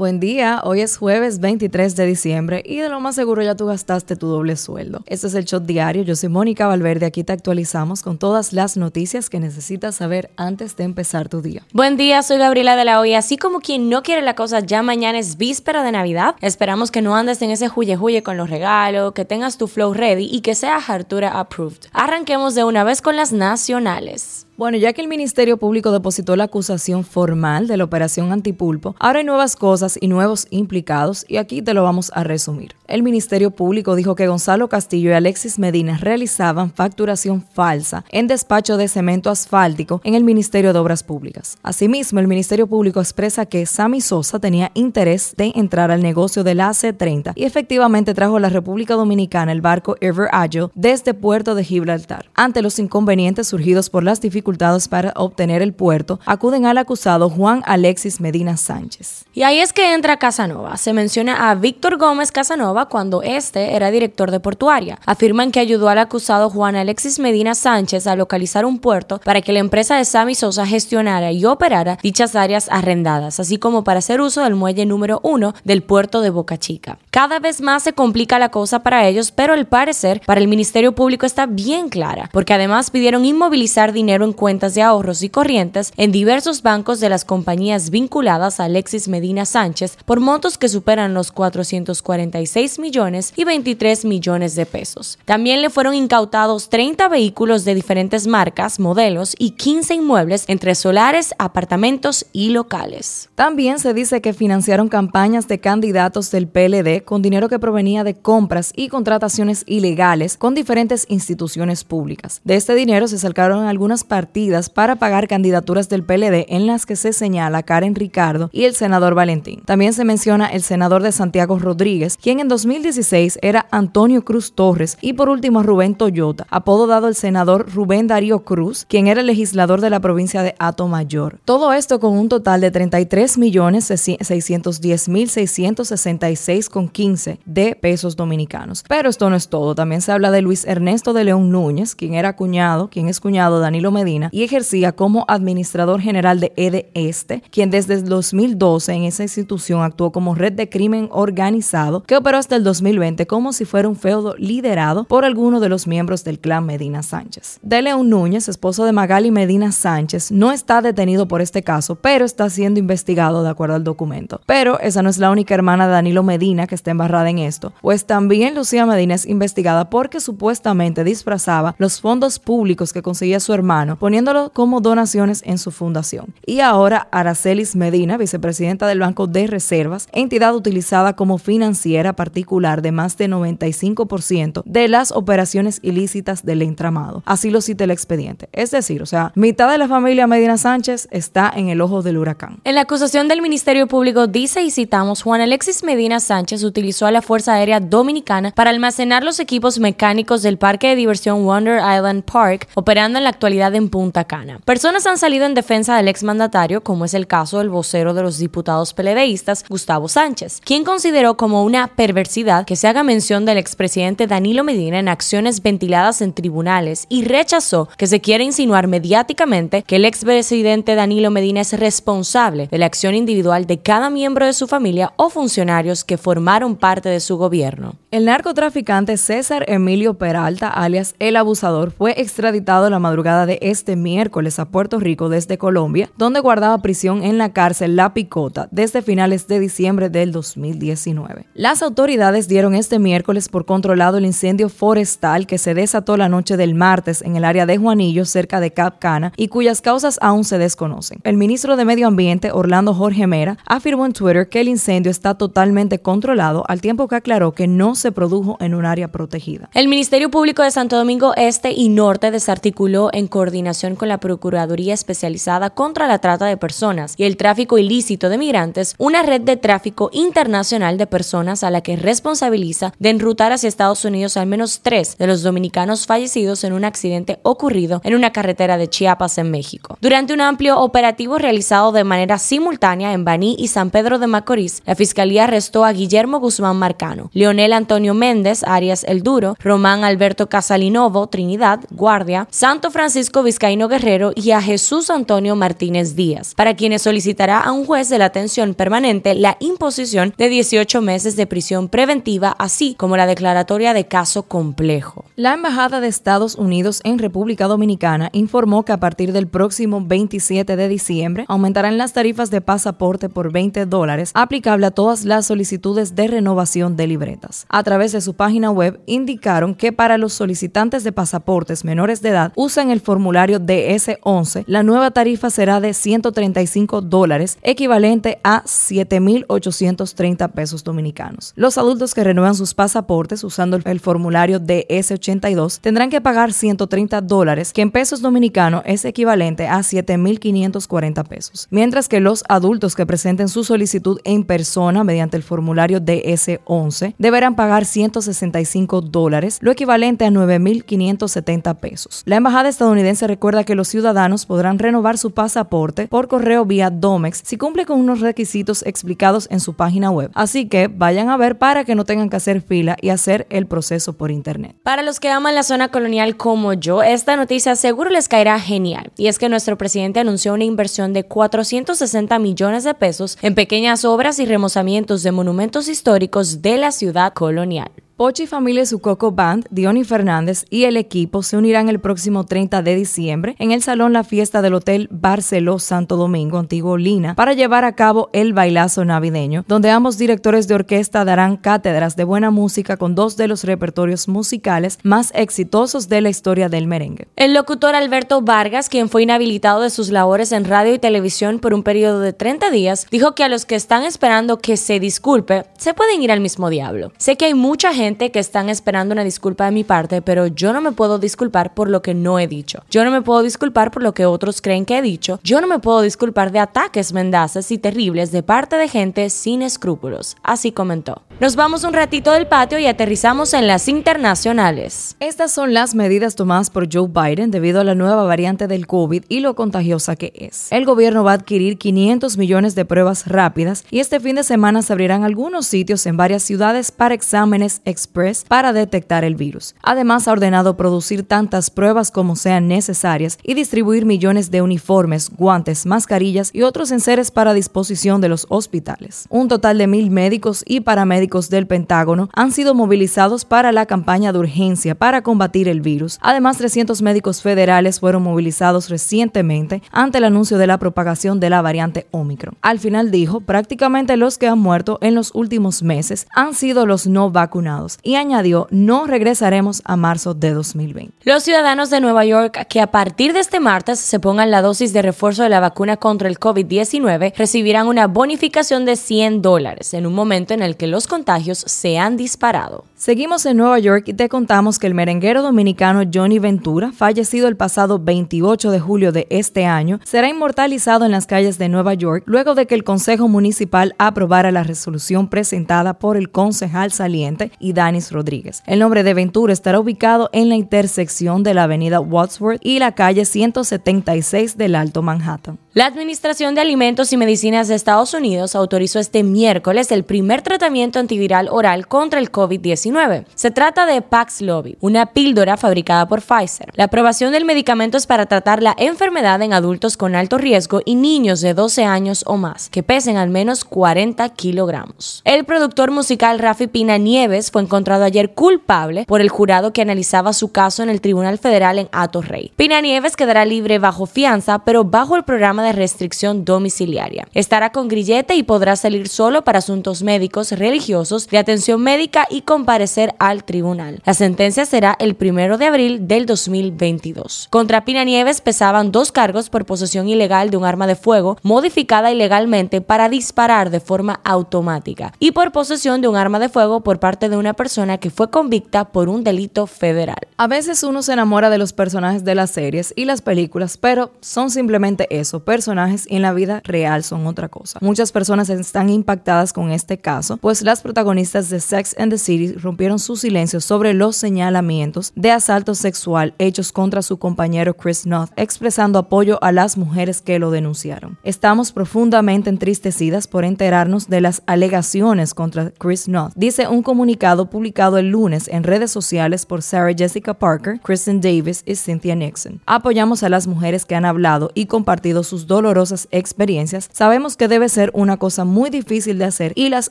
Buen día, hoy es jueves 23 de diciembre y de lo más seguro ya tú gastaste tu doble sueldo. Este es el Shot Diario, yo soy Mónica Valverde, aquí te actualizamos con todas las noticias que necesitas saber antes de empezar tu día. Buen día, soy Gabriela de la Hoy, así como quien no quiere la cosa, ya mañana es víspera de Navidad, esperamos que no andes en ese huye huye con los regalos, que tengas tu flow ready y que sea Hartura approved. Arranquemos de una vez con las nacionales. Bueno, ya que el Ministerio Público depositó la acusación formal de la operación Antipulpo, ahora hay nuevas cosas y nuevos implicados y aquí te lo vamos a resumir. El Ministerio Público dijo que Gonzalo Castillo y Alexis Medina realizaban facturación falsa en despacho de cemento asfáltico en el Ministerio de Obras Públicas. Asimismo, el Ministerio Público expresa que Sammy Sosa tenía interés de entrar al negocio del AC-30 y efectivamente trajo a la República Dominicana el barco Ever Agile desde Puerto de Gibraltar. Ante los inconvenientes surgidos por las dificultades para obtener el puerto, acuden al acusado Juan Alexis Medina Sánchez. Y ahí es que entra Casanova. Se menciona a Víctor Gómez Casanova cuando este era director de portuaria. Afirman que ayudó al acusado Juan Alexis Medina Sánchez a localizar un puerto para que la empresa de Sammy Sosa gestionara y operara dichas áreas arrendadas, así como para hacer uso del muelle número uno del puerto de Boca Chica. Cada vez más se complica la cosa para ellos, pero al parecer para el Ministerio Público está bien clara, porque además pidieron inmovilizar dinero en cuentas de ahorros y corrientes en diversos bancos de las compañías vinculadas a Alexis Medina Sánchez por montos que superan los 446 millones y 23 millones de pesos. También le fueron incautados 30 vehículos de diferentes marcas, modelos y 15 inmuebles entre solares, apartamentos y locales. También se dice que financiaron campañas de candidatos del PLD con dinero que provenía de compras y contrataciones ilegales con diferentes instituciones públicas. De este dinero se sacaron algunas partidas para pagar candidaturas del PLD en las que se señala Karen Ricardo y el senador Valentín. También se menciona el senador de Santiago Rodríguez, quien en 2016 era Antonio Cruz Torres, y por último Rubén Toyota, apodo dado el senador Rubén Darío Cruz, quien era el legislador de la provincia de Ato Mayor. Todo esto con un total de 33 millones 610 mil 666 con 15 de pesos dominicanos. Pero esto no es todo, también se habla de Luis Ernesto de León Núñez, quien era cuñado, quien es cuñado de Danilo Medina, y ejercía como administrador general de EDE Este, quien desde el 2012 en esa institución actuó como red de crimen organizado que operó hasta el 2020 como si fuera un feudo liderado por alguno de los miembros del clan Medina Sánchez. De León Núñez, esposo de Magali Medina Sánchez, no está detenido por este caso, pero está siendo investigado de acuerdo al documento. Pero esa no es la única hermana de Danilo Medina que está embarrada en esto, pues también Lucía Medina es investigada porque supuestamente disfrazaba los fondos públicos que conseguía su hermano poniéndolo como donaciones en su fundación. Y ahora Aracelis Medina, vicepresidenta del Banco de Reservas, entidad utilizada como financiera particular de más de 95% de las operaciones ilícitas del entramado. Así lo cita el expediente. Es decir, o sea, mitad de la familia Medina Sánchez está en el ojo del huracán. En la acusación del Ministerio Público dice y citamos, Juan Alexis Medina Sánchez utilizó a la Fuerza Aérea Dominicana para almacenar los equipos mecánicos del parque de diversión Wonder Island Park, operando en la actualidad en Punta Cana. Personas han salido en defensa del exmandatario, como es el caso del vocero de los diputados peledeístas, Gustavo Sánchez, quien consideró como una perversidad que se haga mención del expresidente Danilo Medina en acciones ventiladas en tribunales y rechazó que se quiera insinuar mediáticamente que el expresidente Danilo Medina es responsable de la acción individual de cada miembro de su familia o funcionarios que formaron parte de su gobierno. El narcotraficante César Emilio Peralta, alias El Abusador, fue extraditado la madrugada de este miércoles a Puerto Rico desde Colombia, donde guardaba prisión en la cárcel La Picota desde finales de diciembre del 2019. Las autoridades dieron este miércoles por controlado el incendio forestal que se desató la noche del martes en el área de Juanillo, cerca de Cap Cana, y cuyas causas aún se desconocen. El ministro de Medio Ambiente, Orlando Jorge Mera, afirmó en Twitter que el incendio está totalmente controlado, al tiempo que aclaró que no se produjo en un área protegida. El Ministerio Público de Santo Domingo Este y Norte desarticuló en coordinación con la Procuraduría Especializada contra la Trata de Personas y el Tráfico Ilícito de Migrantes una red de tráfico internacional de personas a la que responsabiliza de enrutar hacia Estados Unidos al menos tres de los dominicanos fallecidos en un accidente ocurrido en una carretera de Chiapas en México. Durante un amplio operativo realizado de manera simultánea en Baní y San Pedro de Macorís, la Fiscalía arrestó a Guillermo Guzmán Marcano, Leonel Antonio Antonio Méndez, Arias El Duro, Román Alberto Casalinovo, Trinidad, Guardia, Santo Francisco Vizcaíno Guerrero y a Jesús Antonio Martínez Díaz, para quienes solicitará a un juez de la atención permanente la imposición de 18 meses de prisión preventiva, así como la declaratoria de caso complejo. La Embajada de Estados Unidos en República Dominicana informó que a partir del próximo 27 de diciembre aumentarán las tarifas de pasaporte por 20 dólares aplicable a todas las solicitudes de renovación de libretas. Través de su página web indicaron que para los solicitantes de pasaportes menores de edad usan el formulario DS11, la nueva tarifa será de 135 dólares, equivalente a 7.830 pesos dominicanos. Los adultos que renuevan sus pasaportes usando el formulario DS82 tendrán que pagar 130 dólares, que en pesos dominicanos es equivalente a 7.540 pesos, mientras que los adultos que presenten su solicitud en persona mediante el formulario DS11 deberán pagar 165 dólares, lo equivalente a 9.570 pesos. La embajada estadounidense recuerda que los ciudadanos podrán renovar su pasaporte por correo vía Domex si cumple con unos requisitos explicados en su página web. Así que vayan a ver para que no tengan que hacer fila y hacer el proceso por internet. Para los que aman la zona colonial como yo, esta noticia seguro les caerá genial. Y es que nuestro presidente anunció una inversión de 460 millones de pesos en pequeñas obras y remozamientos de monumentos históricos de la ciudad colonial. نوع. Pochi Familia su Coco Band, Diony Fernández y el equipo se unirán el próximo 30 de diciembre en el Salón La Fiesta del Hotel Barceló Santo Domingo, Antiguo Lina, para llevar a cabo el bailazo navideño, donde ambos directores de orquesta darán cátedras de buena música con dos de los repertorios musicales más exitosos de la historia del merengue. El locutor Alberto Vargas, quien fue inhabilitado de sus labores en radio y televisión por un periodo de 30 días, dijo que a los que están esperando que se disculpe, se pueden ir al mismo diablo. Sé que hay mucha gente que están esperando una disculpa de mi parte, pero yo no me puedo disculpar por lo que no he dicho. Yo no me puedo disculpar por lo que otros creen que he dicho. Yo no me puedo disculpar de ataques mendaces y terribles de parte de gente sin escrúpulos. Así comentó. Nos vamos un ratito del patio y aterrizamos en las internacionales. Estas son las medidas tomadas por Joe Biden debido a la nueva variante del COVID y lo contagiosa que es. El gobierno va a adquirir 500 millones de pruebas rápidas y este fin de semana se abrirán algunos sitios en varias ciudades para exámenes express para detectar el virus. Además, ha ordenado producir tantas pruebas como sean necesarias y distribuir millones de uniformes, guantes, mascarillas y otros enseres para disposición de los hospitales. Un total de mil médicos y paramédicos del Pentágono han sido movilizados para la campaña de urgencia para combatir el virus. Además, 300 médicos federales fueron movilizados recientemente ante el anuncio de la propagación de la variante Omicron. Al final dijo, prácticamente los que han muerto en los últimos meses han sido los no vacunados y añadió, no regresaremos a marzo de 2020. Los ciudadanos de Nueva York que a partir de este martes se pongan la dosis de refuerzo de la vacuna contra el COVID-19 recibirán una bonificación de 100 dólares en un momento en el que los contagios se han disparado. Seguimos en Nueva York y te contamos que el merenguero dominicano Johnny Ventura, fallecido el pasado 28 de julio de este año, será inmortalizado en las calles de Nueva York luego de que el Consejo Municipal aprobara la resolución presentada por el concejal saliente y Danis Rodríguez. El nombre de Ventura estará ubicado en la intersección de la avenida Wadsworth y la calle 176 del Alto Manhattan. La Administración de Alimentos y Medicinas de Estados Unidos autorizó este miércoles el primer tratamiento antiviral oral contra el COVID-19. Se trata de Paxlovid, una píldora fabricada por Pfizer. La aprobación del medicamento es para tratar la enfermedad en adultos con alto riesgo y niños de 12 años o más, que pesen al menos 40 kilogramos. El productor musical Rafi Pina Nieves fue encontrado ayer culpable por el jurado que analizaba su caso en el Tribunal Federal en Rey. Pina Nieves quedará libre bajo fianza, pero bajo el programa de restricción domiciliaria. Estará con grillete y podrá salir solo para asuntos médicos, religiosos, de atención médica y comparecer al tribunal. La sentencia será el primero de abril del 2022. Contra Pina Nieves pesaban dos cargos por posesión ilegal de un arma de fuego modificada ilegalmente para disparar de forma automática y por posesión de un arma de fuego por parte de una persona que fue convicta por un delito federal. A veces uno se enamora de los personajes de las series y las películas, pero son simplemente eso, personajes y en la vida real son otra cosa. Muchas personas están impactadas con este caso, pues las protagonistas de Sex and the City rompieron su silencio sobre los señalamientos de asalto sexual hechos contra su compañero Chris North, expresando apoyo a las mujeres que lo denunciaron. Estamos profundamente entristecidas por enterarnos de las alegaciones contra Chris North, dice un comunicado publicado el lunes en redes sociales por Sarah Jessica Parker, Kristen Davis y Cynthia Nixon. Apoyamos a las mujeres que han hablado y compartido sus dolorosas experiencias. Sabemos que debe ser una cosa muy difícil de hacer y las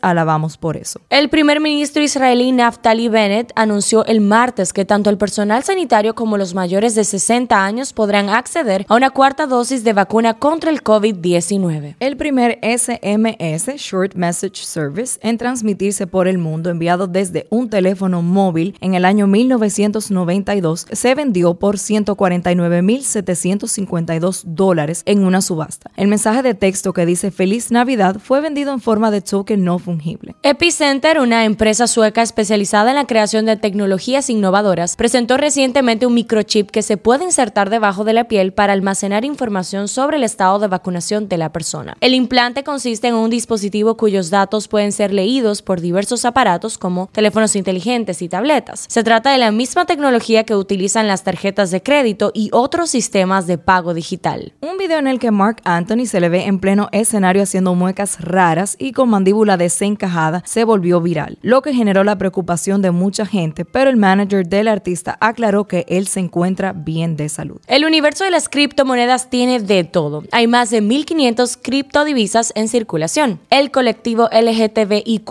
alabamos por eso. El primer ministro israelí Naftali Bennett anunció el martes que tanto el personal sanitario como los mayores de 60 años podrán acceder a una cuarta dosis de vacuna contra el COVID-19. El primer SMS, Short Message Service, en transmitirse por el mundo enviado desde un teléfono móvil en el año 1992, se vendió por 149.752 dólares en una subasta. El mensaje de texto que dice Feliz Navidad fue vendido en forma de token no fungible. Epicenter, una empresa sueca especializada en la creación de tecnologías innovadoras, presentó recientemente un microchip que se puede insertar debajo de la piel para almacenar información sobre el estado de vacunación de la persona. El implante consiste en un dispositivo cuyos datos pueden ser leídos por diversos aparatos como teléfonos inteligentes y tabletas. Se trata de la misma tecnología que utilizan las tarjetas de crédito y otros sistemas de pago digital. Un video en el que Mark Anthony se le ve en pleno escenario haciendo muecas raras y con mandíbula desencajada se volvió viral, lo que generó la preocupación de mucha gente, pero el manager del artista aclaró que él se encuentra bien de salud. El universo de las criptomonedas tiene de todo. Hay más de 1.500 criptodivisas en circulación. El colectivo LGTBIQ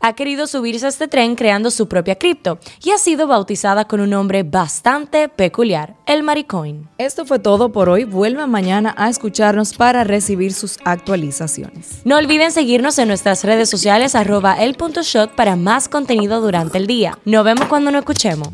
ha querido subirse a este tren creando su propia cripto y ha sido bautizada con un nombre bastante peculiar, el Maricoin. Esto fue todo por hoy. Vuelvan mañana a escucharnos para recibir sus actualizaciones. No olviden seguirnos en nuestras redes sociales arroba el.shot para más durante el día. Nos vemos cuando nos escuchemos.